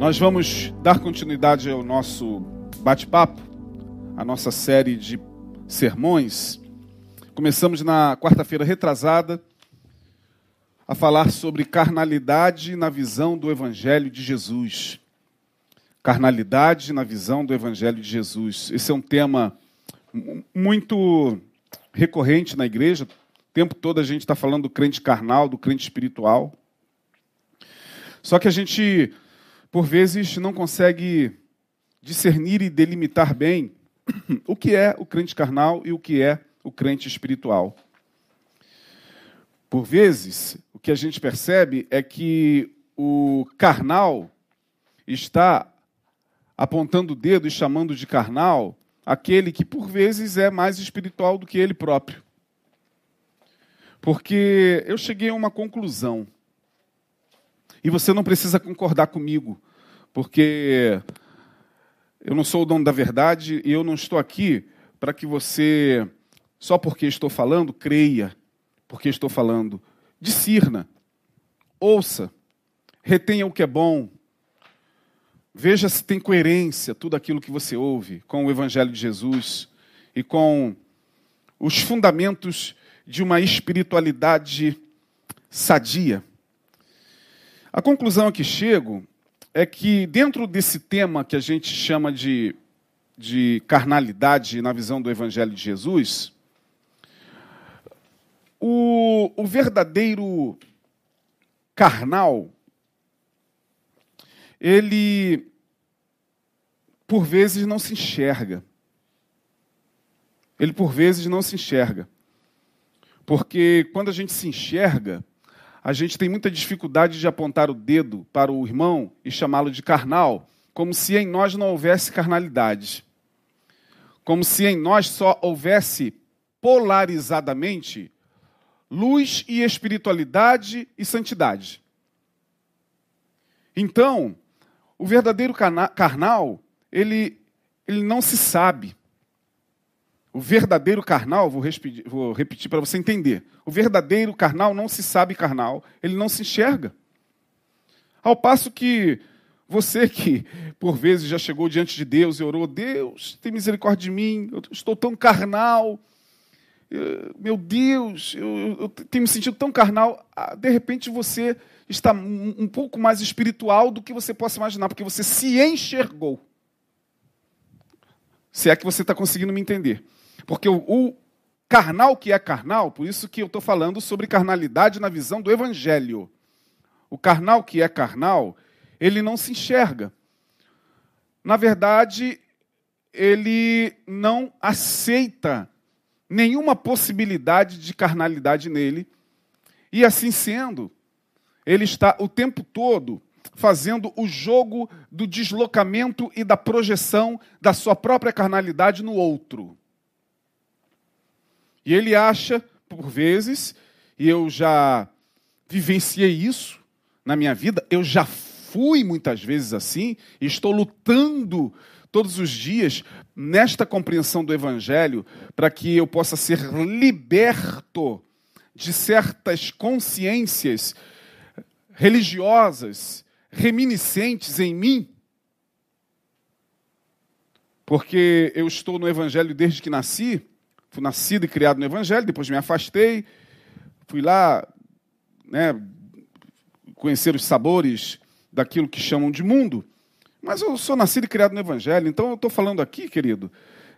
Nós vamos dar continuidade ao nosso bate-papo, a nossa série de sermões. Começamos na quarta-feira retrasada a falar sobre carnalidade na visão do Evangelho de Jesus. Carnalidade na visão do Evangelho de Jesus. Esse é um tema muito recorrente na igreja. O tempo todo a gente está falando do crente carnal, do crente espiritual. Só que a gente por vezes não consegue discernir e delimitar bem o que é o crente carnal e o que é o crente espiritual. Por vezes, o que a gente percebe é que o carnal está apontando o dedo e chamando de carnal aquele que, por vezes, é mais espiritual do que ele próprio. Porque eu cheguei a uma conclusão. E você não precisa concordar comigo, porque eu não sou o dono da verdade e eu não estou aqui para que você, só porque estou falando, creia, porque estou falando. Discirna, ouça, retenha o que é bom, veja se tem coerência tudo aquilo que você ouve com o Evangelho de Jesus e com os fundamentos de uma espiritualidade sadia. A conclusão a que chego é que, dentro desse tema que a gente chama de, de carnalidade na visão do Evangelho de Jesus, o, o verdadeiro carnal, ele, por vezes, não se enxerga. Ele, por vezes, não se enxerga. Porque quando a gente se enxerga, a gente tem muita dificuldade de apontar o dedo para o irmão e chamá-lo de carnal, como se em nós não houvesse carnalidade. Como se em nós só houvesse polarizadamente luz e espiritualidade e santidade. Então, o verdadeiro carnal, ele, ele não se sabe. O verdadeiro carnal, vou, vou repetir para você entender. O verdadeiro carnal não se sabe carnal, ele não se enxerga. Ao passo que você que por vezes já chegou diante de Deus e orou, Deus, tem misericórdia de mim, eu estou tão carnal, meu Deus, eu, eu tenho me sentido tão carnal. Ah, de repente você está um, um pouco mais espiritual do que você possa imaginar, porque você se enxergou. Se é que você está conseguindo me entender. Porque o, o carnal que é carnal, por isso que eu estou falando sobre carnalidade na visão do Evangelho. O carnal que é carnal, ele não se enxerga. Na verdade, ele não aceita nenhuma possibilidade de carnalidade nele. E assim sendo, ele está o tempo todo fazendo o jogo do deslocamento e da projeção da sua própria carnalidade no outro. E ele acha, por vezes, e eu já vivenciei isso na minha vida, eu já fui muitas vezes assim, e estou lutando todos os dias nesta compreensão do Evangelho para que eu possa ser liberto de certas consciências religiosas reminiscentes em mim. Porque eu estou no Evangelho desde que nasci, fui nascido e criado no Evangelho, depois me afastei, fui lá né, conhecer os sabores daquilo que chamam de mundo. Mas eu sou nascido e criado no Evangelho, então eu estou falando aqui, querido,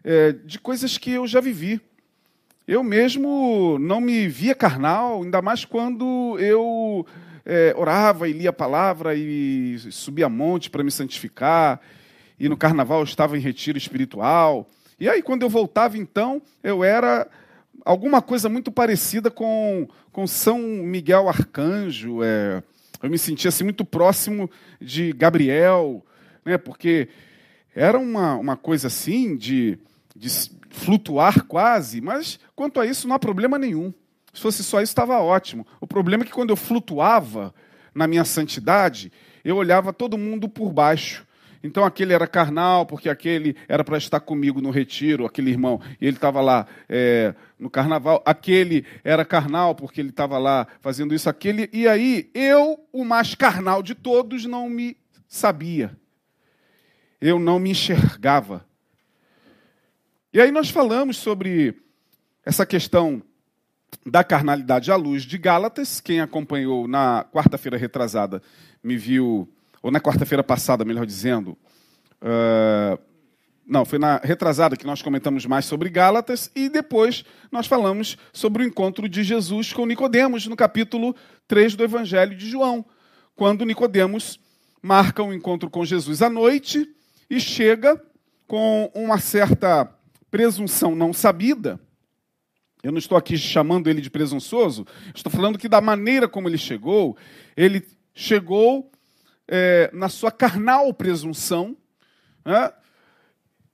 é, de coisas que eu já vivi. Eu mesmo não me via carnal, ainda mais quando eu é, orava e lia a palavra e subia monte para me santificar. E no carnaval eu estava em retiro espiritual. E aí, quando eu voltava, então, eu era alguma coisa muito parecida com, com São Miguel Arcanjo. É, eu me sentia assim, muito próximo de Gabriel, né, porque era uma, uma coisa assim de, de flutuar quase, mas quanto a isso não há problema nenhum. Se fosse só isso, estava ótimo. O problema é que quando eu flutuava na minha santidade, eu olhava todo mundo por baixo. Então aquele era carnal, porque aquele era para estar comigo no retiro, aquele irmão, e ele estava lá é, no carnaval. Aquele era carnal, porque ele estava lá fazendo isso, aquele. E aí eu, o mais carnal de todos, não me sabia. Eu não me enxergava. E aí nós falamos sobre essa questão da carnalidade à luz de Gálatas. Quem acompanhou na quarta-feira retrasada me viu, ou na quarta-feira passada, melhor dizendo, uh, não, foi na retrasada que nós comentamos mais sobre Gálatas e depois nós falamos sobre o encontro de Jesus com Nicodemos no capítulo 3 do Evangelho de João, quando Nicodemos marca um encontro com Jesus à noite e chega com uma certa presunção não sabida. Eu não estou aqui chamando ele de presunçoso, estou falando que da maneira como ele chegou, ele chegou é, na sua carnal presunção, né,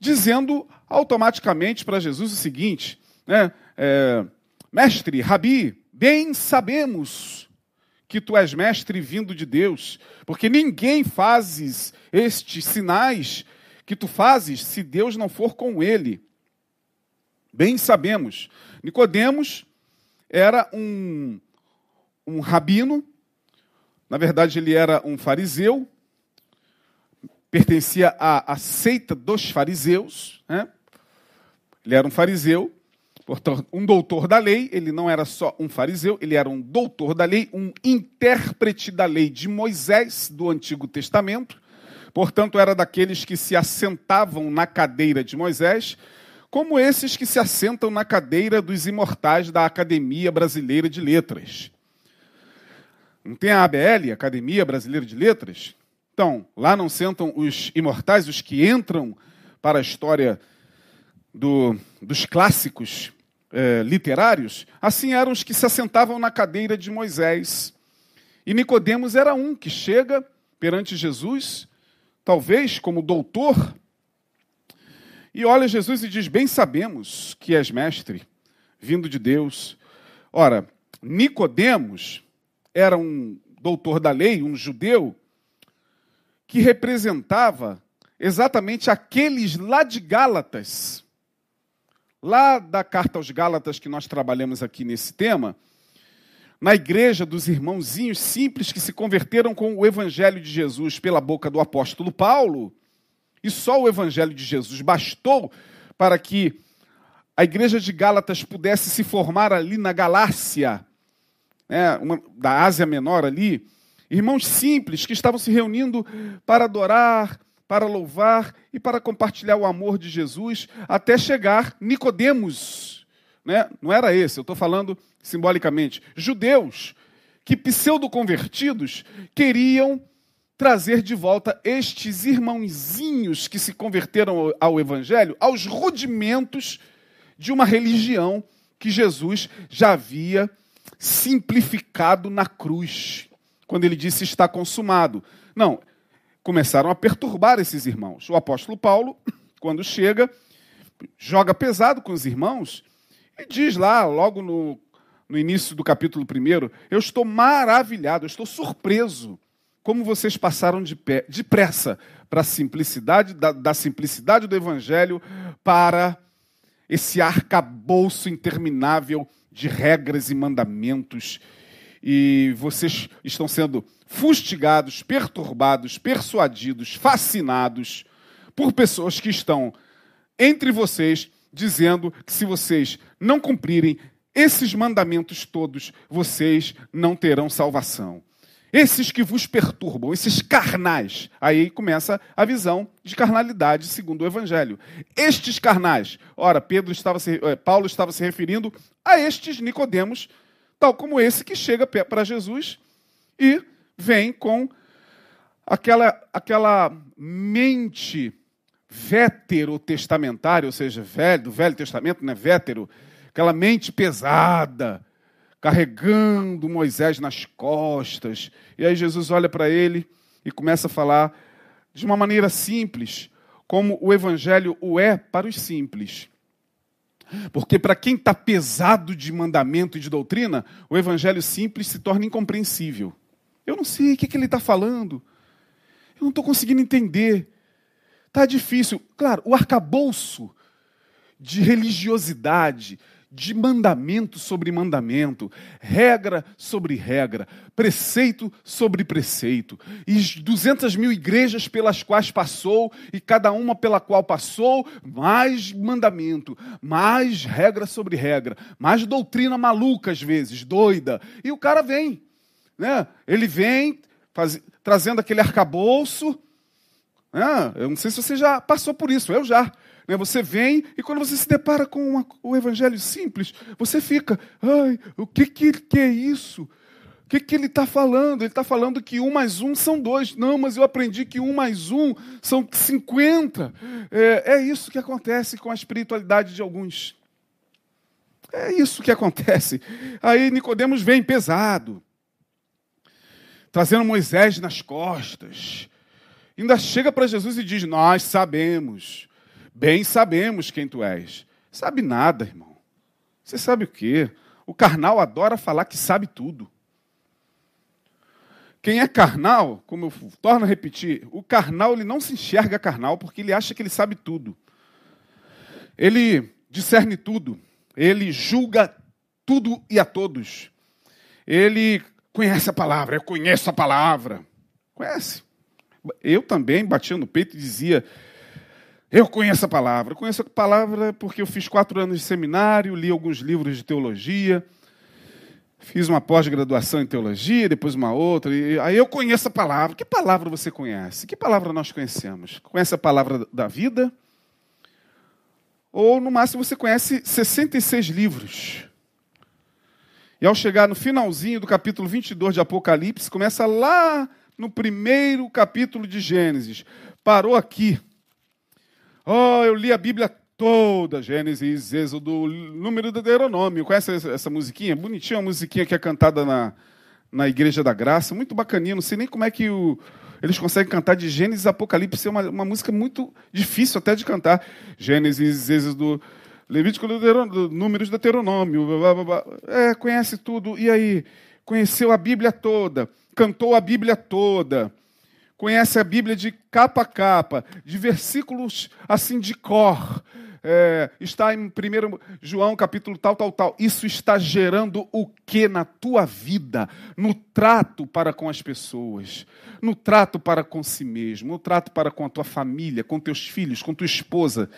dizendo automaticamente para Jesus o seguinte: né, é, Mestre, Rabi, bem sabemos que tu és mestre vindo de Deus, porque ninguém fazes estes sinais que tu fazes se Deus não for com ele. Bem sabemos. Nicodemos era um, um rabino, na verdade ele era um fariseu, pertencia à, à seita dos fariseus, né? ele era um fariseu, portanto, um doutor da lei, ele não era só um fariseu, ele era um doutor da lei, um intérprete da lei de Moisés do Antigo Testamento, portanto, era daqueles que se assentavam na cadeira de Moisés, como esses que se assentam na cadeira dos imortais da Academia Brasileira de Letras. Não tem a ABL, Academia Brasileira de Letras? Então, lá não sentam os imortais, os que entram para a história do, dos clássicos é, literários, assim eram os que se assentavam na cadeira de Moisés. E Nicodemos era um que chega perante Jesus, talvez como doutor, e olha Jesus e diz: Bem sabemos que és mestre, vindo de Deus. Ora, Nicodemos era um doutor da lei, um judeu, que representava exatamente aqueles lá de Gálatas, lá da carta aos Gálatas que nós trabalhamos aqui nesse tema, na igreja dos irmãozinhos simples que se converteram com o evangelho de Jesus pela boca do apóstolo Paulo, e só o evangelho de Jesus bastou para que a igreja de Gálatas pudesse se formar ali na Galácia, né, uma, da Ásia Menor ali, Irmãos simples que estavam se reunindo para adorar, para louvar e para compartilhar o amor de Jesus, até chegar Nicodemos. Né? Não era esse, eu estou falando simbolicamente. Judeus que pseudo-convertidos queriam trazer de volta estes irmãozinhos que se converteram ao Evangelho aos rudimentos de uma religião que Jesus já havia simplificado na cruz quando ele disse está consumado. Não, começaram a perturbar esses irmãos. O apóstolo Paulo, quando chega, joga pesado com os irmãos e diz lá, logo no, no início do capítulo 1, eu estou maravilhado, eu estou surpreso como vocês passaram de pé, depressa para a simplicidade, da, da simplicidade do evangelho para esse arcabouço interminável de regras e mandamentos e vocês estão sendo fustigados, perturbados, persuadidos, fascinados por pessoas que estão entre vocês dizendo que se vocês não cumprirem esses mandamentos todos, vocês não terão salvação. Esses que vos perturbam, esses carnais, aí começa a visão de carnalidade segundo o Evangelho. Estes carnais, ora, Pedro estava se, eh, Paulo estava se referindo a estes Nicodemos tal como esse que chega para Jesus e vem com aquela, aquela mente vétero-testamentária, ou seja, velho, do Velho Testamento, né, vétero, aquela mente pesada, carregando Moisés nas costas. E aí Jesus olha para ele e começa a falar de uma maneira simples, como o evangelho o é para os simples. Porque para quem está pesado de mandamento e de doutrina, o evangelho simples se torna incompreensível. Eu não sei o que, que ele está falando. Eu não estou conseguindo entender. Está difícil. Claro, o arcabouço de religiosidade, de mandamento sobre mandamento, regra sobre regra, preceito sobre preceito, e 200 mil igrejas pelas quais passou, e cada uma pela qual passou, mais mandamento, mais regra sobre regra, mais doutrina maluca às vezes, doida. E o cara vem, né? Ele vem faz, trazendo aquele arcabouço. Né? Eu não sei se você já passou por isso, eu já. Né? Você vem e quando você se depara com uma, o evangelho simples, você fica, ai, o que, que, que é isso? O que, que ele está falando? Ele está falando que um mais um são dois. Não, mas eu aprendi que um mais um são cinquenta. É, é isso que acontece com a espiritualidade de alguns. É isso que acontece. Aí Nicodemos vem pesado, trazendo Moisés nas costas. Ainda chega para Jesus e diz: Nós sabemos Bem sabemos quem tu és. Sabe nada, irmão. Você sabe o quê? O carnal adora falar que sabe tudo. Quem é carnal, como eu torno a repetir, o carnal ele não se enxerga carnal porque ele acha que ele sabe tudo. Ele discerne tudo. Ele julga tudo e a todos. Ele conhece a palavra, eu conheço a palavra. Conhece. Eu também batia no peito e dizia: eu conheço a palavra. Eu conheço a palavra porque eu fiz quatro anos de seminário, li alguns livros de teologia, fiz uma pós-graduação em teologia, depois uma outra. E aí eu conheço a palavra. Que palavra você conhece? Que palavra nós conhecemos? Conhece a palavra da vida? Ou no máximo você conhece 66 livros. E ao chegar no finalzinho do capítulo 22 de Apocalipse, começa lá no primeiro capítulo de Gênesis. Parou aqui. Oh, eu li a Bíblia toda, Gênesis, Êxodo, número do Deuteronômio. Conhece essa, musiquinha? Bonitinha, uma musiquinha que é cantada na, na Igreja da Graça, muito bacaninha. Não sei nem como é que o, eles conseguem cantar de Gênesis e Apocalipse, é uma, uma música muito difícil até de cantar. Gênesis, Êxodo, Levítico, Deuteronômio, números Deuteronômio. Blá, blá, blá. É, conhece tudo. E aí? Conheceu a Bíblia toda, cantou a Bíblia toda conhece a Bíblia de capa a capa, de versículos assim de cor. É, está em 1 João capítulo tal, tal, tal. Isso está gerando o que na tua vida? No trato para com as pessoas, no trato para com si mesmo, no trato para com a tua família, com teus filhos, com tua esposa,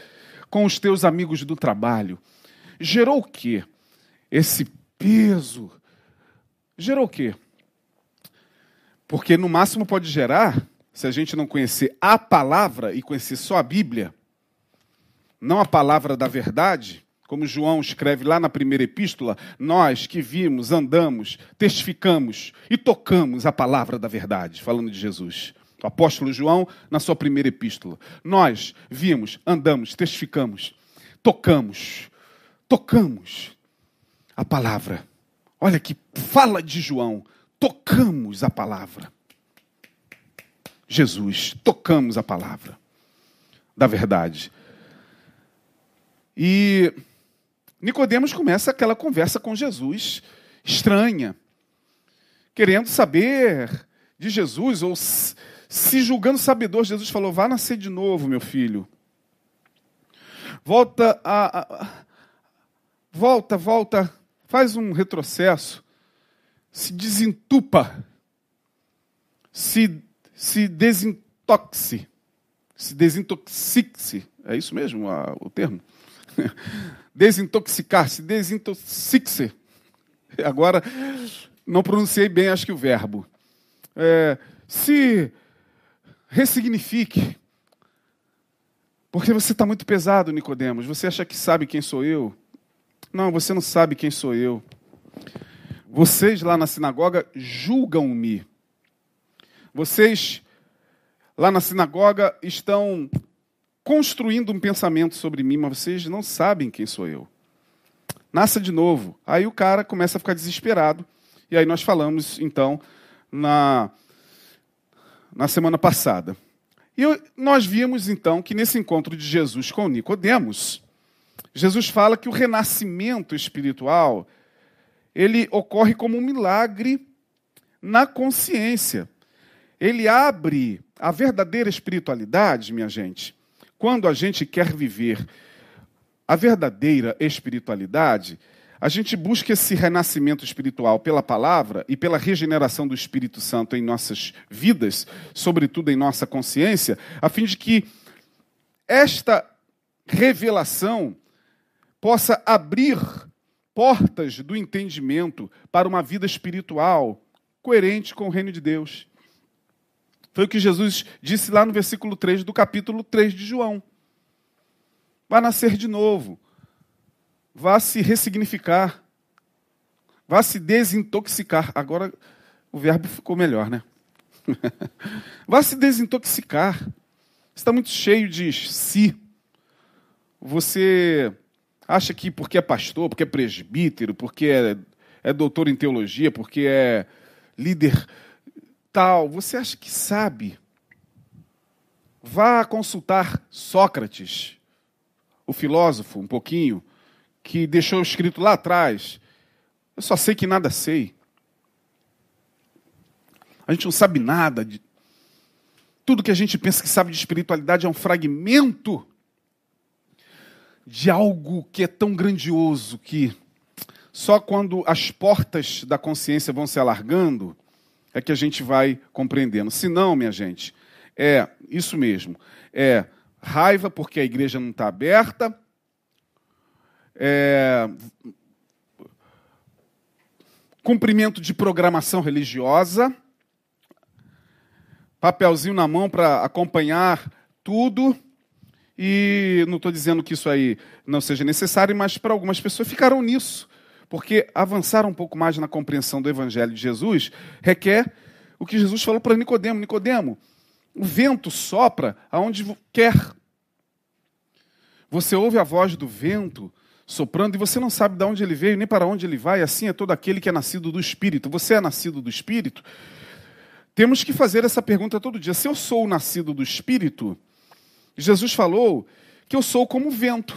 com os teus amigos do trabalho. Gerou o que? Esse peso. Gerou o quê? Porque no máximo pode gerar, se a gente não conhecer a palavra e conhecer só a Bíblia, não a palavra da verdade, como João escreve lá na primeira epístola, nós que vimos, andamos, testificamos e tocamos a palavra da verdade, falando de Jesus. O apóstolo João, na sua primeira epístola. Nós vimos, andamos, testificamos, tocamos, tocamos a palavra. Olha que fala de João tocamos a palavra. Jesus, tocamos a palavra da verdade. E Nicodemos começa aquela conversa com Jesus estranha, querendo saber de Jesus ou se julgando sabedor. Jesus falou: "Vá nascer de novo, meu filho. Volta a, a volta, volta, faz um retrocesso se desentupa, se, se desintoxe, se desintoxique-se. É isso mesmo a, o termo? Desintoxicar-se, desintoxique-se. Agora, não pronunciei bem, acho que o verbo. É, se ressignifique. Porque você está muito pesado, Nicodemos. Você acha que sabe quem sou eu? Não, você não sabe quem sou eu. Vocês lá na sinagoga julgam-me. Vocês lá na sinagoga estão construindo um pensamento sobre mim, mas vocês não sabem quem sou eu. Nasça de novo. Aí o cara começa a ficar desesperado. E aí nós falamos, então, na, na semana passada. E nós vimos, então, que nesse encontro de Jesus com Nicodemos, Jesus fala que o renascimento espiritual ele ocorre como um milagre na consciência. Ele abre a verdadeira espiritualidade, minha gente, quando a gente quer viver a verdadeira espiritualidade, a gente busca esse renascimento espiritual pela palavra e pela regeneração do Espírito Santo em nossas vidas, sobretudo em nossa consciência, a fim de que esta revelação possa abrir portas do entendimento para uma vida espiritual coerente com o reino de Deus. Foi o que Jesus disse lá no versículo 3 do capítulo 3 de João. Vá nascer de novo. Vá se ressignificar. Vá se desintoxicar. Agora o verbo ficou melhor, né? Vá se desintoxicar. Está muito cheio de si. Você acha que porque é pastor, porque é presbítero, porque é, é doutor em teologia, porque é líder tal, você acha que sabe? Vá consultar Sócrates, o filósofo, um pouquinho, que deixou escrito lá atrás. Eu só sei que nada sei. A gente não sabe nada. De... Tudo que a gente pensa que sabe de espiritualidade é um fragmento de algo que é tão grandioso que só quando as portas da consciência vão se alargando é que a gente vai compreendendo. Se não, minha gente, é isso mesmo. É raiva porque a igreja não está aberta, é, cumprimento de programação religiosa, papelzinho na mão para acompanhar tudo. E não estou dizendo que isso aí não seja necessário, mas para algumas pessoas ficaram nisso. Porque avançar um pouco mais na compreensão do Evangelho de Jesus requer o que Jesus falou para Nicodemo: Nicodemo, o vento sopra aonde quer. Você ouve a voz do vento soprando e você não sabe de onde ele veio nem para onde ele vai. Assim é todo aquele que é nascido do Espírito. Você é nascido do Espírito? Temos que fazer essa pergunta todo dia. Se eu sou nascido do Espírito, Jesus falou que eu sou como o vento,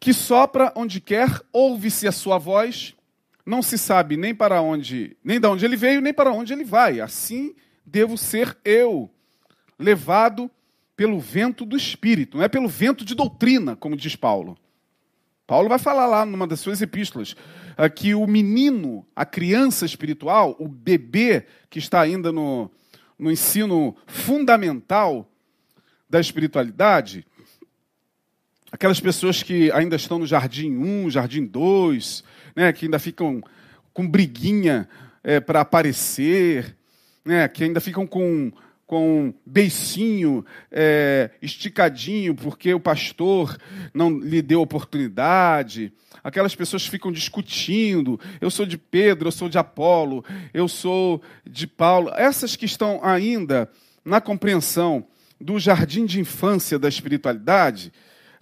que sopra onde quer, ouve-se a sua voz, não se sabe nem para onde, nem de onde ele veio, nem para onde ele vai. Assim devo ser eu, levado pelo vento do espírito, não é pelo vento de doutrina, como diz Paulo. Paulo vai falar lá numa das suas epístolas que o menino, a criança espiritual, o bebê que está ainda no, no ensino fundamental, da espiritualidade, aquelas pessoas que ainda estão no jardim 1, jardim 2, né, que ainda ficam com briguinha é, para aparecer, né, que ainda ficam com, com beicinho é, esticadinho porque o pastor não lhe deu oportunidade. Aquelas pessoas ficam discutindo. Eu sou de Pedro, eu sou de Apolo, eu sou de Paulo. Essas que estão ainda na compreensão do jardim de infância da espiritualidade,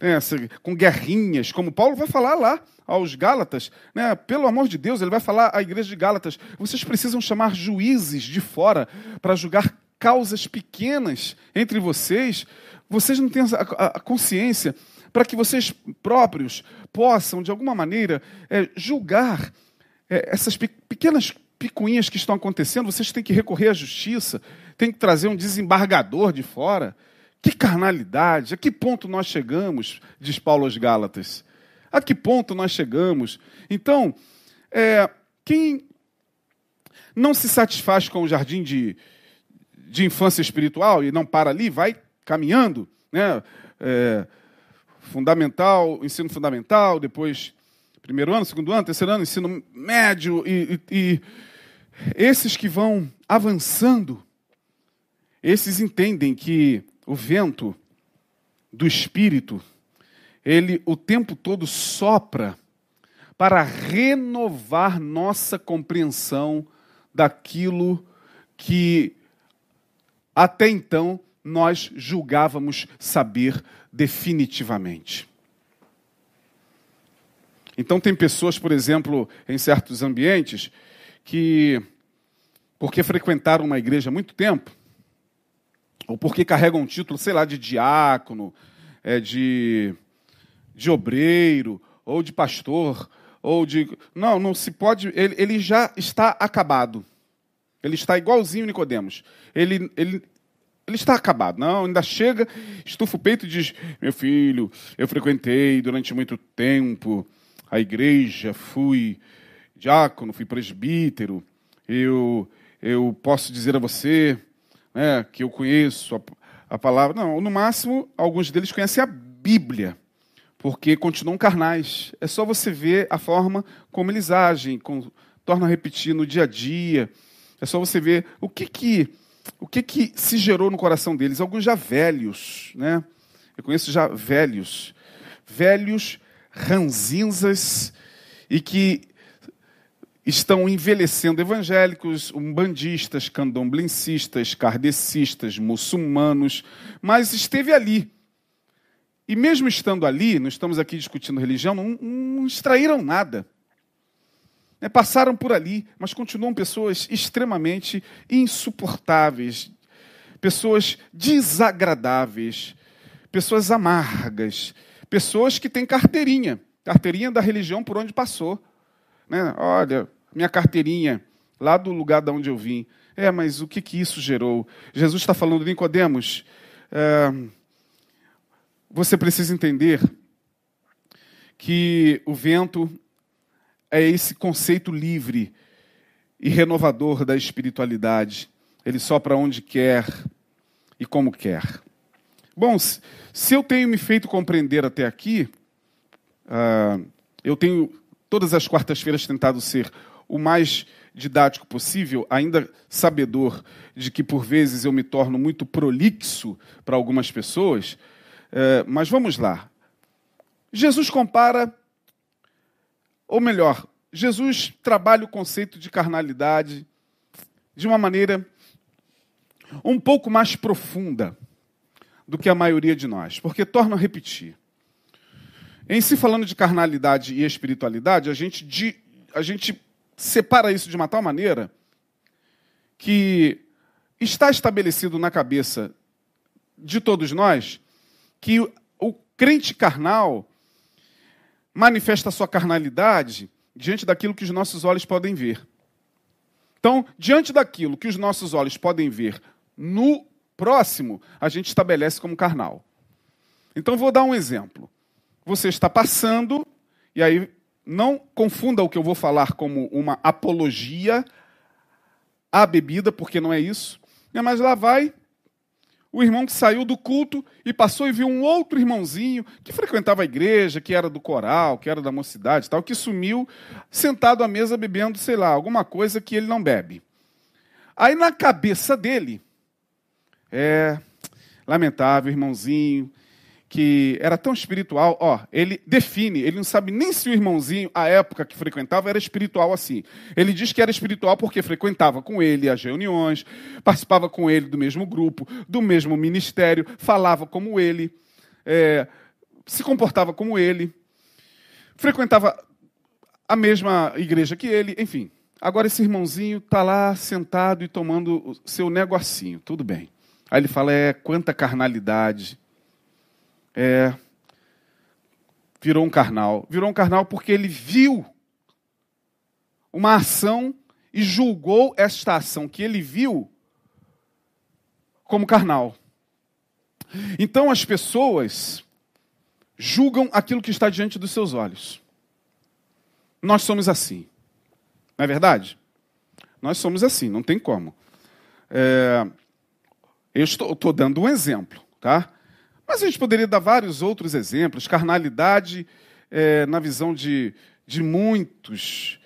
né, com guerrinhas, como Paulo vai falar lá aos Gálatas, né, pelo amor de Deus, ele vai falar à igreja de Gálatas: vocês precisam chamar juízes de fora para julgar causas pequenas entre vocês. Vocês não têm a, a, a consciência para que vocês próprios possam, de alguma maneira, é, julgar é, essas pe pequenas picuinhas que estão acontecendo, vocês têm que recorrer à justiça, tem que trazer um desembargador de fora. Que carnalidade! A que ponto nós chegamos, diz Paulo aos Gálatas? A que ponto nós chegamos? Então, é, quem não se satisfaz com o jardim de, de infância espiritual e não para ali, vai caminhando, né? É, fundamental, ensino fundamental, depois primeiro ano, segundo ano, terceiro ano, ensino médio e, e, e esses que vão avançando, esses entendem que o vento do espírito, ele o tempo todo sopra para renovar nossa compreensão daquilo que até então nós julgávamos saber definitivamente. Então, tem pessoas, por exemplo, em certos ambientes, que, porque frequentaram uma igreja há muito tempo, ou porque carregam um título, sei lá, de diácono, é, de, de obreiro, ou de pastor, ou de. Não, não se pode. Ele, ele já está acabado. Ele está igualzinho Nicodemos. Ele, ele, ele está acabado. Não, ainda chega, estufa o peito e diz: Meu filho, eu frequentei durante muito tempo a igreja, fui diácono, fui presbítero, eu, eu posso dizer a você né, que eu conheço a, a palavra. Não, no máximo, alguns deles conhecem a Bíblia, porque continuam carnais. É só você ver a forma como eles agem, com, tornam a repetir no dia a dia. É só você ver o que que, o que, que se gerou no coração deles. Alguns já velhos, né? Eu conheço já velhos, velhos ranzinzas e que estão envelhecendo evangélicos, umbandistas, candomblencistas, kardecistas, muçulmanos, mas esteve ali. E mesmo estando ali, não estamos aqui discutindo religião, não, não extraíram nada. É, passaram por ali, mas continuam pessoas extremamente insuportáveis, pessoas desagradáveis, pessoas amargas, pessoas que têm carteirinha, carteirinha da religião por onde passou. Né? Olha, minha carteirinha, lá do lugar de onde eu vim. É, mas o que, que isso gerou? Jesus está falando, Nicodemos, é, você precisa entender que o vento é esse conceito livre e renovador da espiritualidade. Ele sopra onde quer e como quer. Bom, se eu tenho me feito compreender até aqui, uh, eu tenho todas as quartas-feiras tentado ser o mais didático possível, ainda sabedor de que por vezes eu me torno muito prolixo para algumas pessoas, uh, mas vamos lá. Jesus compara ou melhor, Jesus trabalha o conceito de carnalidade de uma maneira um pouco mais profunda do que a maioria de nós, porque torna a repetir. Em se falando de carnalidade e espiritualidade, a gente, de, a gente separa isso de uma tal maneira que está estabelecido na cabeça de todos nós que o crente carnal manifesta sua carnalidade diante daquilo que os nossos olhos podem ver. Então, diante daquilo que os nossos olhos podem ver no próximo, a gente estabelece como carnal. Então, vou dar um exemplo. Você está passando, e aí não confunda o que eu vou falar como uma apologia à bebida, porque não é isso. Mas lá vai o irmão que saiu do culto e passou e viu um outro irmãozinho que frequentava a igreja, que era do coral, que era da mocidade, tal, que sumiu sentado à mesa bebendo, sei lá, alguma coisa que ele não bebe. Aí na cabeça dele, é lamentável, irmãozinho, que era tão espiritual, ó, ele define, ele não sabe nem se o irmãozinho, a época que frequentava, era espiritual assim. Ele diz que era espiritual porque frequentava com ele as reuniões, participava com ele do mesmo grupo, do mesmo ministério, falava como ele, é, se comportava como ele, frequentava a mesma igreja que ele, enfim. Agora esse irmãozinho está lá sentado e tomando o seu negocinho, tudo bem. Aí ele fala, é, quanta carnalidade, é, virou um carnal. Virou um carnal porque ele viu uma ação e julgou esta ação que ele viu como carnal. Então as pessoas julgam aquilo que está diante dos seus olhos. Nós somos assim. Não é verdade? Nós somos assim, não tem como. É, eu estou, estou dando um exemplo, tá? Mas a gente poderia dar vários outros exemplos. Carnalidade, é, na visão de, de muitos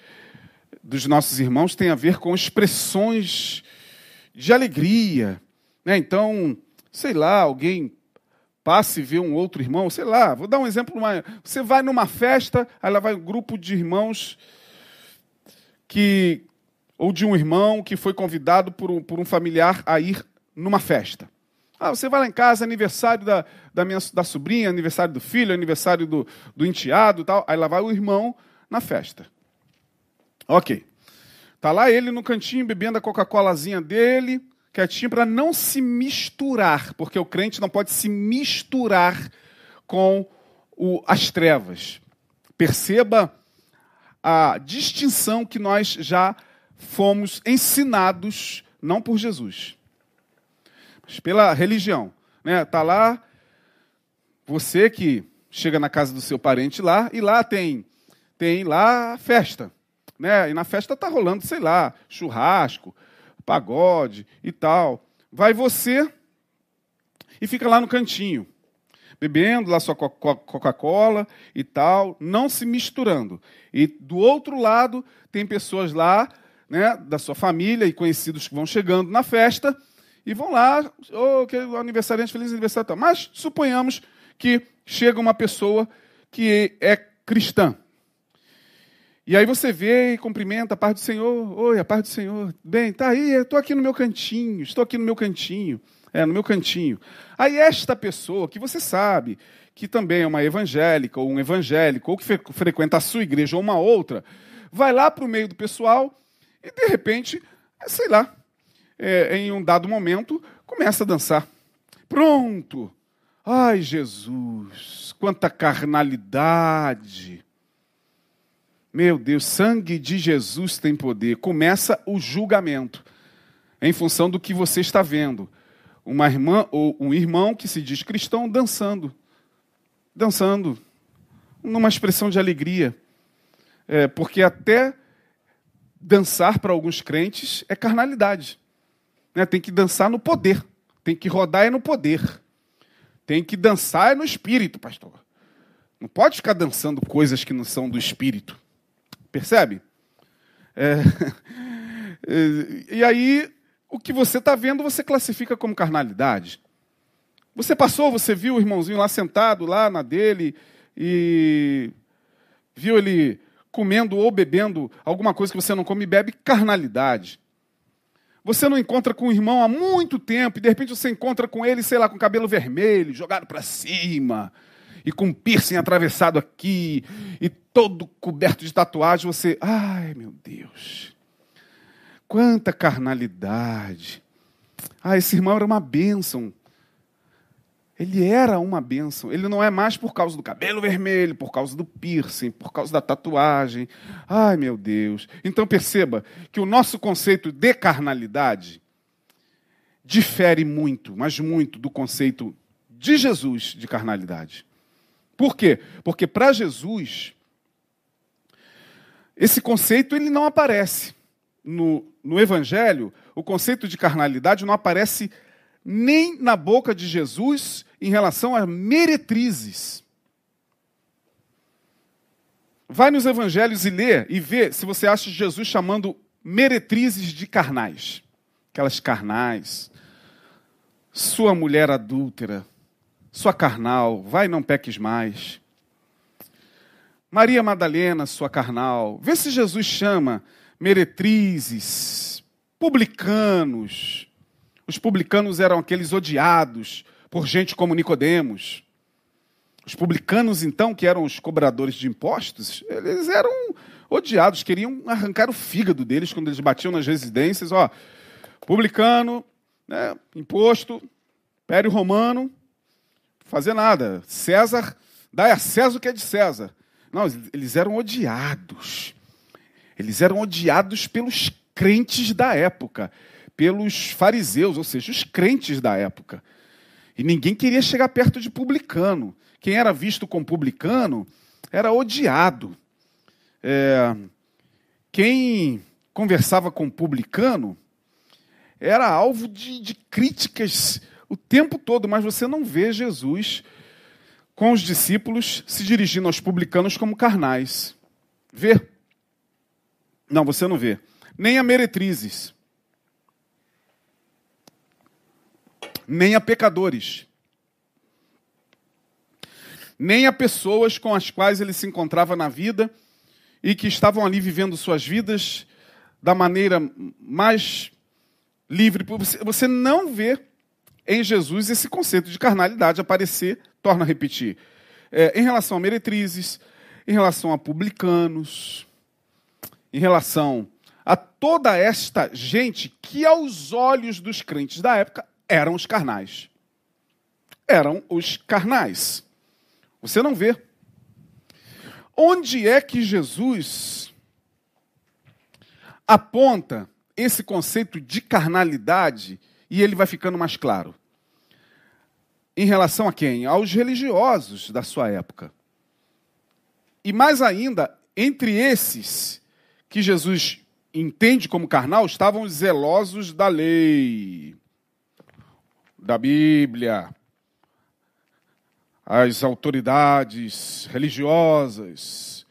dos nossos irmãos, tem a ver com expressões de alegria. Né? Então, sei lá, alguém passa e vê um outro irmão, sei lá, vou dar um exemplo. Você vai numa festa, aí lá vai um grupo de irmãos que ou de um irmão que foi convidado por um, por um familiar a ir numa festa. Ah, você vai lá em casa, aniversário da, da minha da sobrinha, aniversário do filho, aniversário do, do enteado tal. Aí lá vai o irmão na festa. Ok. Tá lá ele no cantinho bebendo a Coca-Colazinha dele, quietinho, para não se misturar, porque o crente não pode se misturar com o, as trevas. Perceba a distinção que nós já fomos ensinados, não por Jesus, mas pela religião. Né? Tá lá, você que chega na casa do seu parente lá, e lá tem, tem lá festa. Né? E na festa tá rolando, sei lá, churrasco, pagode e tal. Vai você e fica lá no cantinho, bebendo lá sua Coca-Cola e tal, não se misturando. E do outro lado tem pessoas lá, né, da sua família e conhecidos que vão chegando na festa e vão lá, oh, que aniversariante, feliz aniversário. Mas suponhamos que chega uma pessoa que é cristã. E aí você vê e cumprimenta a paz do Senhor. Oi, a paz do Senhor. Bem, tá aí, estou aqui no meu cantinho, estou aqui no meu cantinho. É, no meu cantinho. Aí esta pessoa, que você sabe que também é uma evangélica ou um evangélico, ou que frequenta a sua igreja ou uma outra, vai lá para o meio do pessoal e, de repente, sei lá, é, em um dado momento, começa a dançar. Pronto! Ai, Jesus, quanta carnalidade! Meu Deus, sangue de Jesus tem poder. Começa o julgamento em função do que você está vendo. Uma irmã ou um irmão que se diz cristão dançando, dançando, numa expressão de alegria, é, porque até dançar para alguns crentes é carnalidade. Né? Tem que dançar no poder, tem que rodar é no poder, tem que dançar é no espírito, pastor. Não pode ficar dançando coisas que não são do espírito. Percebe? É... e aí, o que você está vendo, você classifica como carnalidade. Você passou, você viu o irmãozinho lá sentado, lá na dele, e viu ele comendo ou bebendo alguma coisa que você não come e bebe, carnalidade. Você não encontra com o irmão há muito tempo, e de repente você encontra com ele, sei lá, com cabelo vermelho, jogado para cima, e com piercing atravessado aqui, e todo coberto de tatuagem, você, ai meu Deus, quanta carnalidade. Ah, esse irmão era uma bênção. Ele era uma bênção. Ele não é mais por causa do cabelo vermelho, por causa do piercing, por causa da tatuagem. Ai, meu Deus. Então perceba que o nosso conceito de carnalidade difere muito, mas muito, do conceito de Jesus de carnalidade. Por quê? Porque para Jesus, esse conceito ele não aparece. No, no Evangelho, o conceito de carnalidade não aparece nem na boca de Jesus em relação a meretrizes. Vai nos evangelhos e lê e vê se você acha Jesus chamando meretrizes de carnais. Aquelas carnais. Sua mulher adúltera, sua carnal, vai não peques mais. Maria Madalena, sua carnal. Vê se Jesus chama meretrizes, publicanos. Os publicanos eram aqueles odiados por gente como Nicodemos. Os publicanos, então, que eram os cobradores de impostos, eles eram odiados, queriam arrancar o fígado deles quando eles batiam nas residências. Ó, publicano, né, imposto, Império Romano, fazer nada. César, dá a César o que é de César. Não, eles eram odiados. Eles eram odiados pelos crentes da época, pelos fariseus, ou seja, os crentes da época. E ninguém queria chegar perto de publicano. Quem era visto como publicano era odiado. É, quem conversava com publicano era alvo de, de críticas o tempo todo, mas você não vê Jesus com os discípulos se dirigindo aos publicanos como carnais. Vê? Não, você não vê. Nem a meretrizes. Nem a pecadores. Nem a pessoas com as quais ele se encontrava na vida e que estavam ali vivendo suas vidas da maneira mais livre. Você não vê em Jesus esse conceito de carnalidade aparecer, torna a repetir. É, em relação a meretrizes, em relação a publicanos, em relação a toda esta gente que, aos olhos dos crentes da época, eram os carnais. Eram os carnais. Você não vê. Onde é que Jesus aponta esse conceito de carnalidade E ele vai ficando mais claro. Em relação a quem? Aos religiosos da sua época. E mais ainda, entre esses que Jesus entende como carnal, estavam os zelosos da lei, da Bíblia, as autoridades religiosas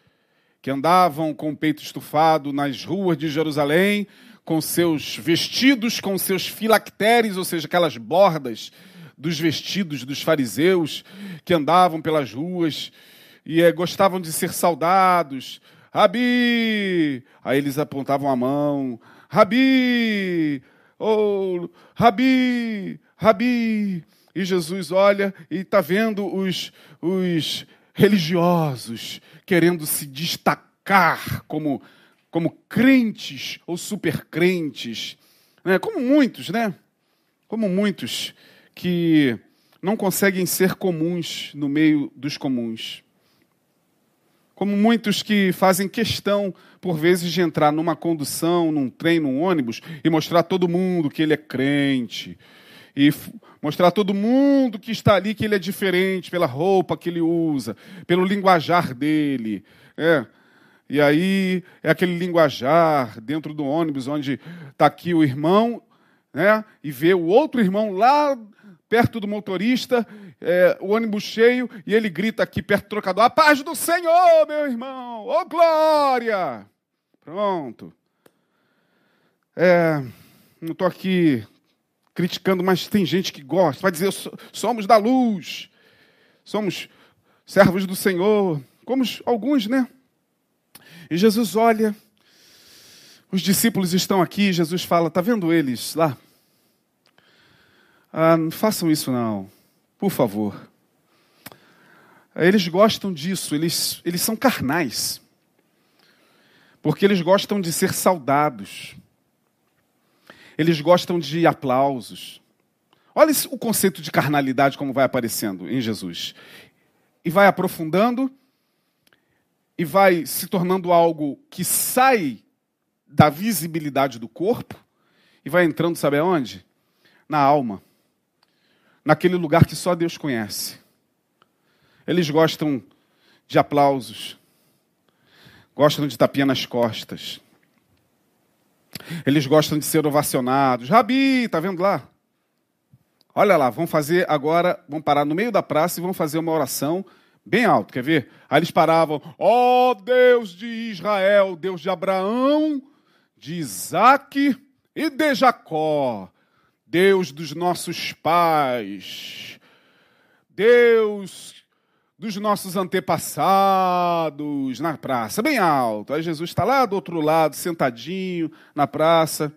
que andavam com o peito estufado nas ruas de Jerusalém, com seus vestidos, com seus filactéries, ou seja, aquelas bordas dos vestidos dos fariseus que andavam pelas ruas e é, gostavam de ser saudados. Rabi! Aí eles apontavam a mão. Rabi! Oh, Rabi! Rabi! E Jesus olha e está vendo os, os religiosos querendo se destacar como, como crentes ou supercrentes, né? como muitos, né? Como muitos que não conseguem ser comuns no meio dos comuns. Como muitos que fazem questão, por vezes, de entrar numa condução, num trem, num ônibus e mostrar a todo mundo que ele é crente. E mostrar a todo mundo que está ali que ele é diferente pela roupa que ele usa, pelo linguajar dele. É. E aí é aquele linguajar dentro do ônibus onde está aqui o irmão, né? E vê o outro irmão lá perto do motorista, é, o ônibus cheio, e ele grita aqui perto do trocador: A paz do Senhor, meu irmão! Ô glória! Pronto. É, não estou aqui criticando, mas tem gente que gosta. Vai dizer: somos da luz, somos servos do Senhor, como alguns, né? E Jesus olha, os discípulos estão aqui, Jesus fala: Está vendo eles lá? Ah, não façam isso não, por favor. Eles gostam disso, eles, eles são carnais. Porque eles gostam de ser saudados. Eles gostam de aplausos. Olha o conceito de carnalidade como vai aparecendo em Jesus. E vai aprofundando e vai se tornando algo que sai da visibilidade do corpo e vai entrando, sabe aonde? Na alma naquele lugar que só Deus conhece. Eles gostam de aplausos, gostam de tapinha nas costas. Eles gostam de ser ovacionados. Rabi, tá vendo lá? Olha lá, vamos fazer agora, vamos parar no meio da praça e vamos fazer uma oração bem alto, quer ver? Aí eles paravam, ó oh, Deus de Israel, Deus de Abraão, de Isaac e de Jacó. Deus dos nossos pais, Deus dos nossos antepassados, na praça, bem alto. Aí Jesus está lá do outro lado, sentadinho na praça,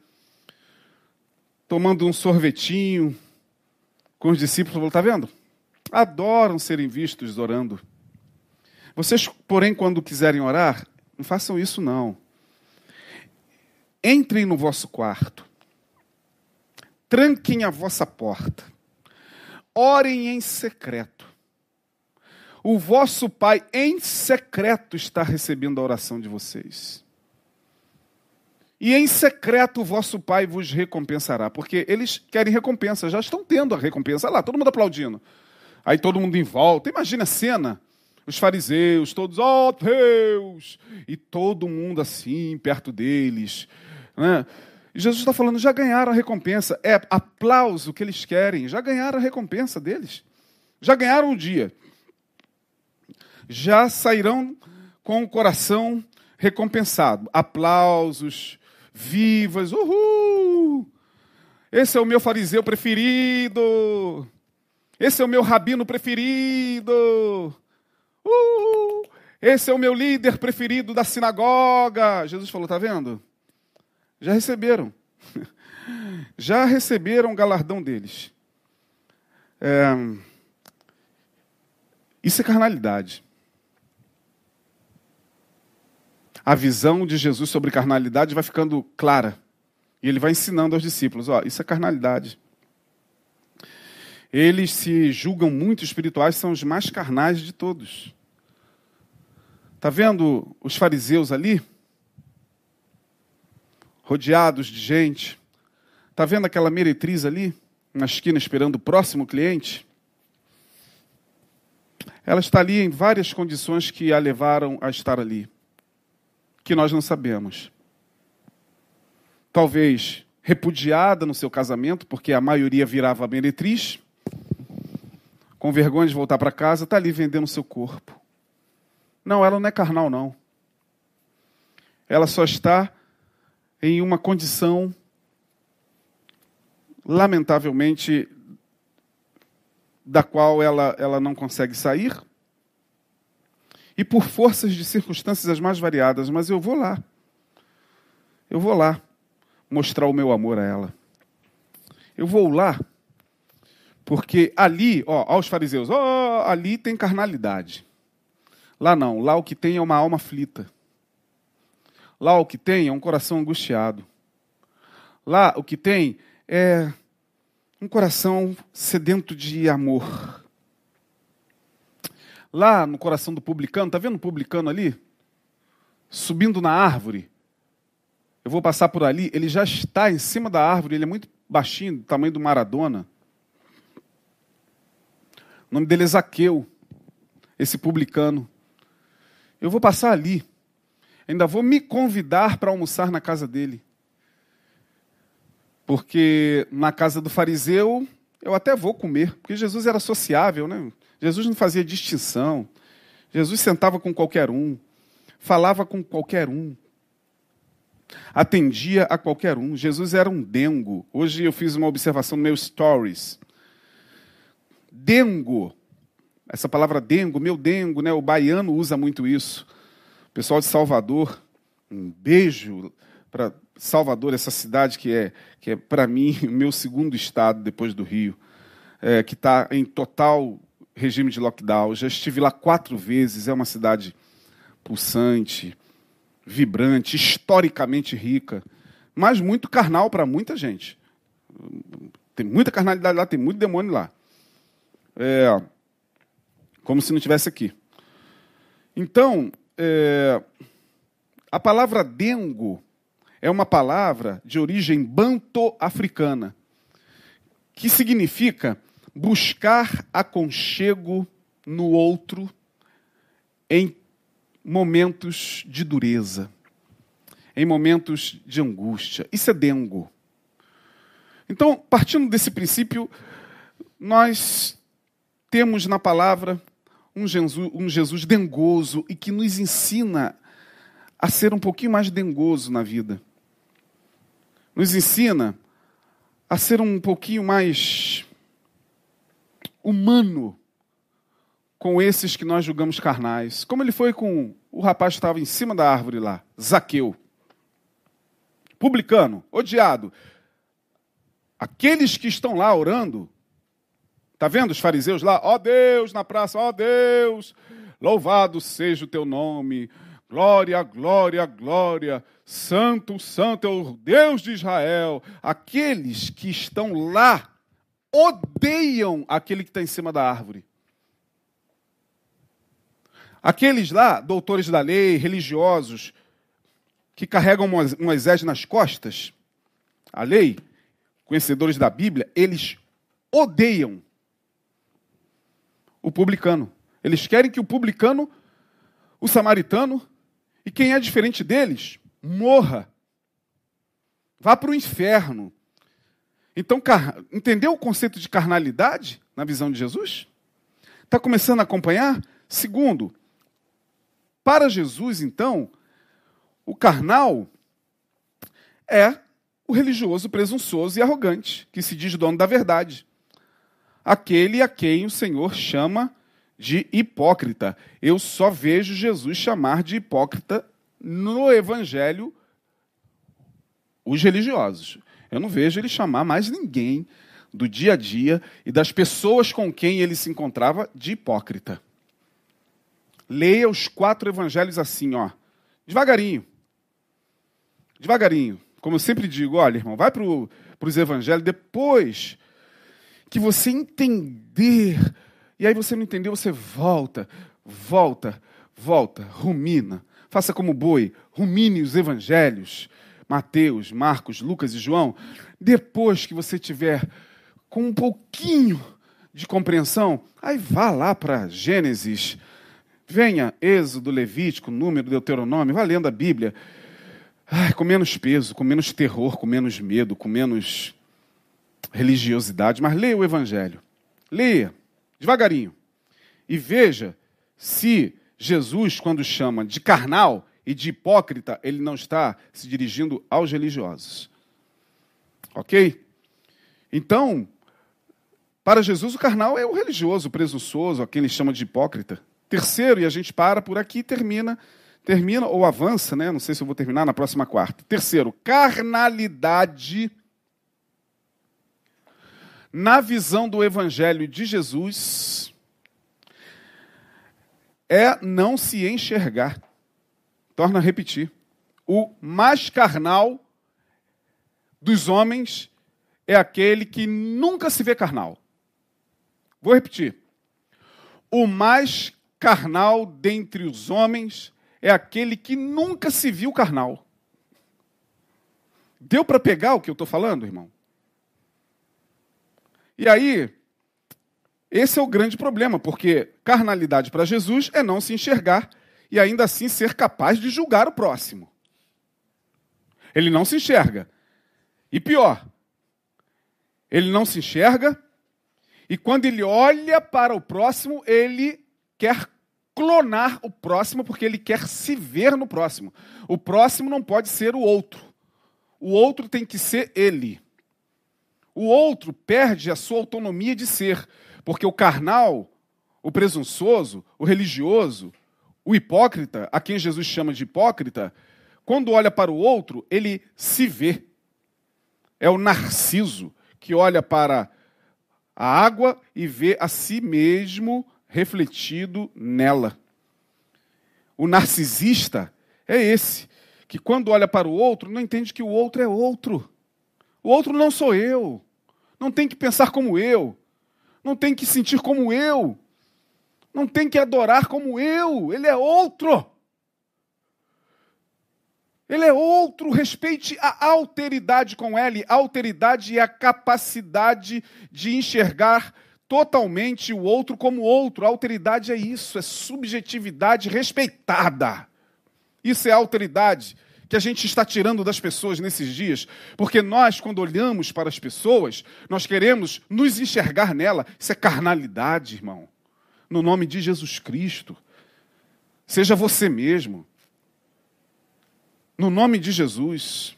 tomando um sorvetinho com os discípulos. Está vendo? Adoram serem vistos orando. Vocês, porém, quando quiserem orar, não façam isso não. Entrem no vosso quarto tranquem a vossa porta, orem em secreto. O vosso Pai em secreto está recebendo a oração de vocês. E em secreto o vosso Pai vos recompensará, porque eles querem recompensa, já estão tendo a recompensa. Olha lá, todo mundo aplaudindo. Aí todo mundo em volta. Imagina a cena. Os fariseus, todos, ó oh, Deus! E todo mundo assim, perto deles. Né? Jesus está falando, já ganharam a recompensa. É aplauso que eles querem, já ganharam a recompensa deles. Já ganharam o dia. Já sairão com o coração recompensado. Aplausos, vivas, uhul! Esse é o meu fariseu preferido. Esse é o meu rabino preferido. Uhul! Esse é o meu líder preferido da sinagoga. Jesus falou, tá vendo? Já receberam. Já receberam o galardão deles. É... Isso é carnalidade. A visão de Jesus sobre carnalidade vai ficando clara. E ele vai ensinando aos discípulos: ó, isso é carnalidade. Eles se julgam muito espirituais, são os mais carnais de todos. Está vendo os fariseus ali? rodeados de gente. Está vendo aquela meretriz ali, na esquina, esperando o próximo cliente? Ela está ali em várias condições que a levaram a estar ali, que nós não sabemos. Talvez repudiada no seu casamento, porque a maioria virava meretriz, com vergonha de voltar para casa, está ali vendendo seu corpo. Não, ela não é carnal, não. Ela só está em uma condição, lamentavelmente, da qual ela, ela não consegue sair. E por forças de circunstâncias as mais variadas, mas eu vou lá. Eu vou lá mostrar o meu amor a ela. Eu vou lá porque ali, ó, aos fariseus, ó, ali tem carnalidade. Lá não, lá o que tem é uma alma aflita. Lá o que tem é um coração angustiado. Lá o que tem é um coração sedento de amor. Lá no coração do publicano, tá vendo o publicano ali? Subindo na árvore. Eu vou passar por ali, ele já está em cima da árvore, ele é muito baixinho, do tamanho do Maradona. O nome dele é Zaqueu, esse publicano. Eu vou passar ali. Ainda vou me convidar para almoçar na casa dele. Porque na casa do fariseu eu até vou comer, porque Jesus era sociável, né? Jesus não fazia distinção. Jesus sentava com qualquer um, falava com qualquer um, atendia a qualquer um. Jesus era um dengo. Hoje eu fiz uma observação no meu stories dengo. Essa palavra dengo, meu dengo, né? O baiano usa muito isso. O pessoal de Salvador, um beijo para Salvador, essa cidade que é, que é para mim, o meu segundo estado depois do Rio, é, que está em total regime de lockdown. Já estive lá quatro vezes, é uma cidade pulsante, vibrante, historicamente rica, mas muito carnal para muita gente. Tem muita carnalidade lá, tem muito demônio lá. É, como se não tivesse aqui. Então, é, a palavra dengo é uma palavra de origem banto-africana, que significa buscar aconchego no outro em momentos de dureza, em momentos de angústia. Isso é dengo. Então, partindo desse princípio, nós temos na palavra um Jesus, um Jesus dengoso e que nos ensina a ser um pouquinho mais dengoso na vida. Nos ensina a ser um pouquinho mais humano com esses que nós julgamos carnais. Como ele foi com o rapaz que estava em cima da árvore lá, Zaqueu. Publicano, odiado. Aqueles que estão lá orando Está vendo os fariseus lá? Ó oh Deus na praça, ó oh Deus, louvado seja o teu nome, glória, glória, glória, santo, santo é o Deus de Israel. Aqueles que estão lá odeiam aquele que está em cima da árvore. Aqueles lá, doutores da lei, religiosos, que carregam Moisés nas costas, a lei, conhecedores da Bíblia, eles odeiam o publicano. Eles querem que o publicano, o samaritano e quem é diferente deles morra. Vá para o inferno. Então, entendeu o conceito de carnalidade na visão de Jesus? Está começando a acompanhar? Segundo, para Jesus, então, o carnal é o religioso presunçoso e arrogante, que se diz dono da verdade aquele a quem o Senhor chama de hipócrita. Eu só vejo Jesus chamar de hipócrita no Evangelho os religiosos. Eu não vejo ele chamar mais ninguém do dia a dia e das pessoas com quem ele se encontrava de hipócrita. Leia os quatro evangelhos assim, ó, devagarinho. Devagarinho. Como eu sempre digo, olha, irmão, vai para os evangelhos, depois que você entender, e aí você não entendeu, você volta, volta, volta, rumina. Faça como boi, rumine os evangelhos, Mateus, Marcos, Lucas e João. Depois que você tiver com um pouquinho de compreensão, aí vá lá para Gênesis, venha Êxodo, Levítico, Número, Deuteronômio, vá lendo a Bíblia. Ai, com menos peso, com menos terror, com menos medo, com menos religiosidade, mas leia o Evangelho. Leia, devagarinho. E veja se Jesus, quando chama de carnal e de hipócrita, ele não está se dirigindo aos religiosos. Ok? Então, para Jesus, o carnal é o religioso, o presunçoso, a quem ele chama de hipócrita. Terceiro, e a gente para por aqui e termina, termina ou avança, né? Não sei se eu vou terminar na próxima quarta. Terceiro, carnalidade na visão do evangelho de Jesus é não se enxergar. Torna a repetir. O mais carnal dos homens é aquele que nunca se vê carnal. Vou repetir. O mais carnal dentre os homens é aquele que nunca se viu carnal. Deu para pegar o que eu estou falando, irmão? E aí, esse é o grande problema, porque carnalidade para Jesus é não se enxergar e ainda assim ser capaz de julgar o próximo. Ele não se enxerga. E pior, ele não se enxerga e quando ele olha para o próximo, ele quer clonar o próximo porque ele quer se ver no próximo. O próximo não pode ser o outro. O outro tem que ser ele. O outro perde a sua autonomia de ser, porque o carnal, o presunçoso, o religioso, o hipócrita, a quem Jesus chama de hipócrita, quando olha para o outro, ele se vê. É o narciso que olha para a água e vê a si mesmo refletido nela. O narcisista é esse, que quando olha para o outro, não entende que o outro é outro. O outro não sou eu. Não tem que pensar como eu. Não tem que sentir como eu. Não tem que adorar como eu. Ele é outro. Ele é outro, respeite a alteridade com ele. A alteridade é a capacidade de enxergar totalmente o outro como outro. A alteridade é isso, é subjetividade respeitada. Isso é alteridade que a gente está tirando das pessoas nesses dias, porque nós, quando olhamos para as pessoas, nós queremos nos enxergar nela. Isso é carnalidade, irmão. No nome de Jesus Cristo. Seja você mesmo no nome de Jesus.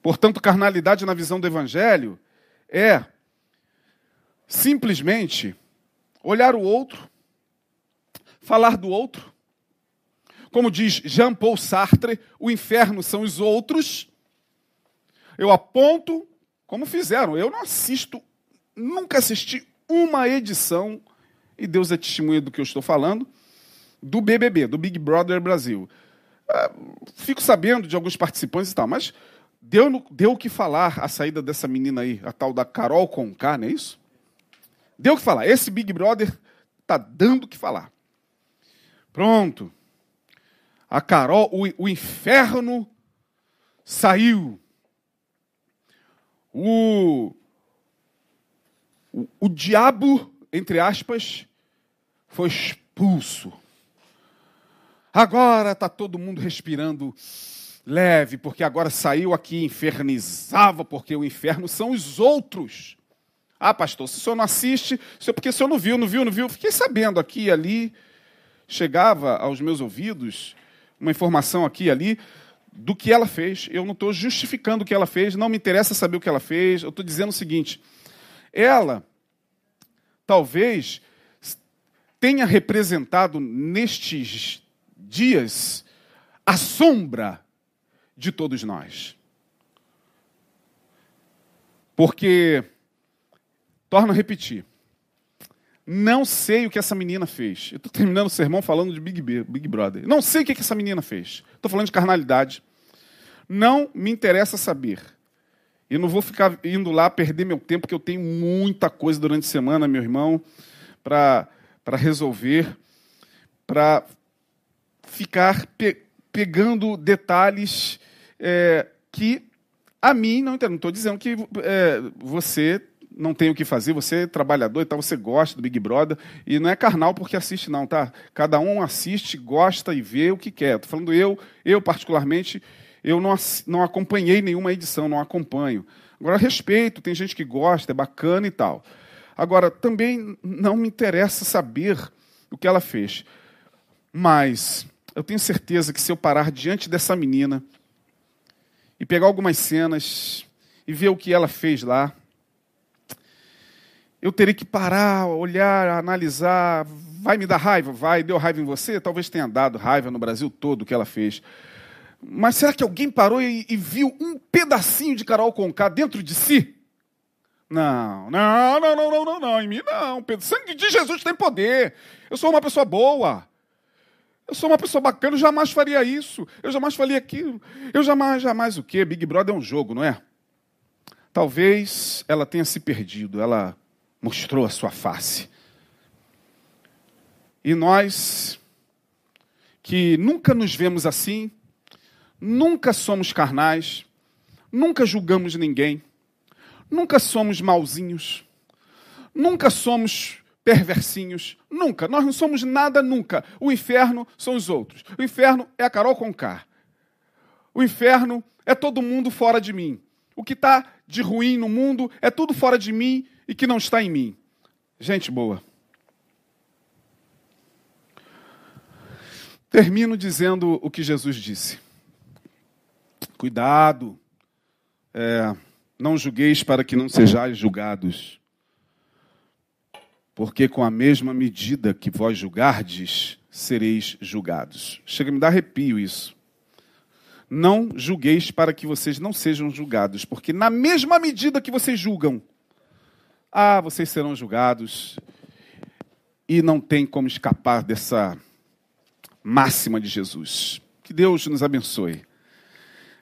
Portanto, carnalidade na visão do Evangelho é simplesmente olhar o outro, falar do outro. Como diz Jean Paul Sartre, o inferno são os outros. Eu aponto, como fizeram. Eu não assisto, nunca assisti uma edição, e Deus é testemunha do que eu estou falando, do BBB, do Big Brother Brasil. Ah, fico sabendo de alguns participantes e tal, mas deu, deu o que falar a saída dessa menina aí, a tal da Carol Conká, não é isso? Deu o que falar. Esse Big Brother tá dando o que falar. Pronto. A Carol, o, o inferno saiu. O, o, o diabo, entre aspas, foi expulso. Agora está todo mundo respirando leve, porque agora saiu aqui infernizava, porque o inferno são os outros. Ah, pastor, se o senhor não assiste, porque o senhor não viu, não viu, não viu. Fiquei sabendo aqui e ali, chegava aos meus ouvidos uma informação aqui e ali do que ela fez. Eu não estou justificando o que ela fez, não me interessa saber o que ela fez. Eu estou dizendo o seguinte: ela talvez tenha representado nestes dias a sombra de todos nós. Porque, torno a repetir, não sei o que essa menina fez. Eu estou terminando o sermão falando de Big, Big Brother. Não sei o que, que essa menina fez. Estou falando de carnalidade. Não me interessa saber. E não vou ficar indo lá perder meu tempo, porque eu tenho muita coisa durante a semana, meu irmão, para resolver, para ficar pe pegando detalhes é, que A mim, não estou dizendo que é, você não tem o que fazer, você é trabalhador e tal, você gosta do Big Brother, e não é carnal porque assiste, não, tá? Cada um assiste, gosta e vê o que quer. Estou falando eu, eu particularmente, eu não, não acompanhei nenhuma edição, não acompanho. Agora, respeito, tem gente que gosta, é bacana e tal. Agora, também não me interessa saber o que ela fez. Mas eu tenho certeza que se eu parar diante dessa menina e pegar algumas cenas e ver o que ela fez lá, eu terei que parar, olhar, analisar. Vai me dar raiva? Vai. Deu raiva em você? Talvez tenha dado raiva no Brasil todo o que ela fez. Mas será que alguém parou e, e viu um pedacinho de Carol Conká dentro de si? Não, não, não, não, não, não, não. Em mim não. O sangue de Jesus tem poder. Eu sou uma pessoa boa. Eu sou uma pessoa bacana, eu jamais faria isso. Eu jamais faria aquilo. Eu jamais, jamais o quê? Big Brother é um jogo, não é? Talvez ela tenha se perdido. Ela mostrou a sua face. E nós, que nunca nos vemos assim, nunca somos carnais, nunca julgamos ninguém, nunca somos malzinhos, nunca somos perversinhos, nunca. Nós não somos nada nunca. O inferno são os outros. O inferno é a Carol Conká. O inferno é todo mundo fora de mim. O que está de ruim no mundo é tudo fora de mim e que não está em mim. Gente boa. Termino dizendo o que Jesus disse. Cuidado, é, não julgueis para que não sejais julgados, porque com a mesma medida que vós julgardes, sereis julgados. Chega a me dar arrepio isso. Não julgueis para que vocês não sejam julgados, porque na mesma medida que vocês julgam, ah, vocês serão julgados. E não tem como escapar dessa máxima de Jesus. Que Deus nos abençoe.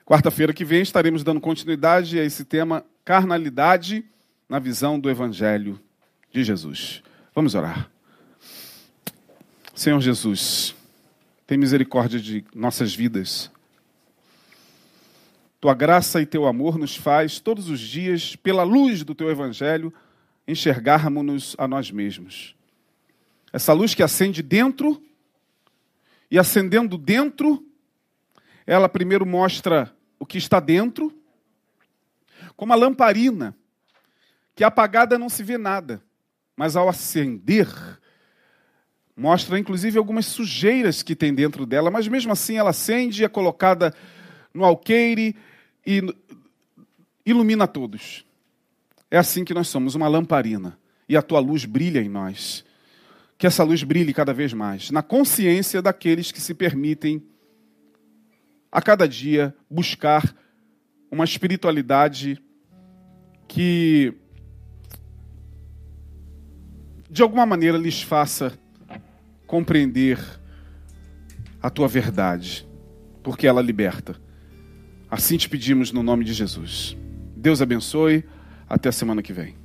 Quarta-feira que vem estaremos dando continuidade a esse tema carnalidade na visão do Evangelho de Jesus. Vamos orar. Senhor Jesus, tem misericórdia de nossas vidas. Tua graça e teu amor nos faz todos os dias, pela luz do teu Evangelho, enxergarmos-nos a nós mesmos. Essa luz que acende dentro, e acendendo dentro, ela primeiro mostra o que está dentro, como a lamparina, que apagada não se vê nada, mas ao acender, mostra inclusive algumas sujeiras que tem dentro dela, mas mesmo assim ela acende, é colocada no alqueire e ilumina todos. É assim que nós somos, uma lamparina. E a tua luz brilha em nós. Que essa luz brilhe cada vez mais na consciência daqueles que se permitem a cada dia buscar uma espiritualidade que de alguma maneira lhes faça compreender a tua verdade, porque ela liberta. Assim te pedimos no nome de Jesus. Deus abençoe. Até a semana que vem.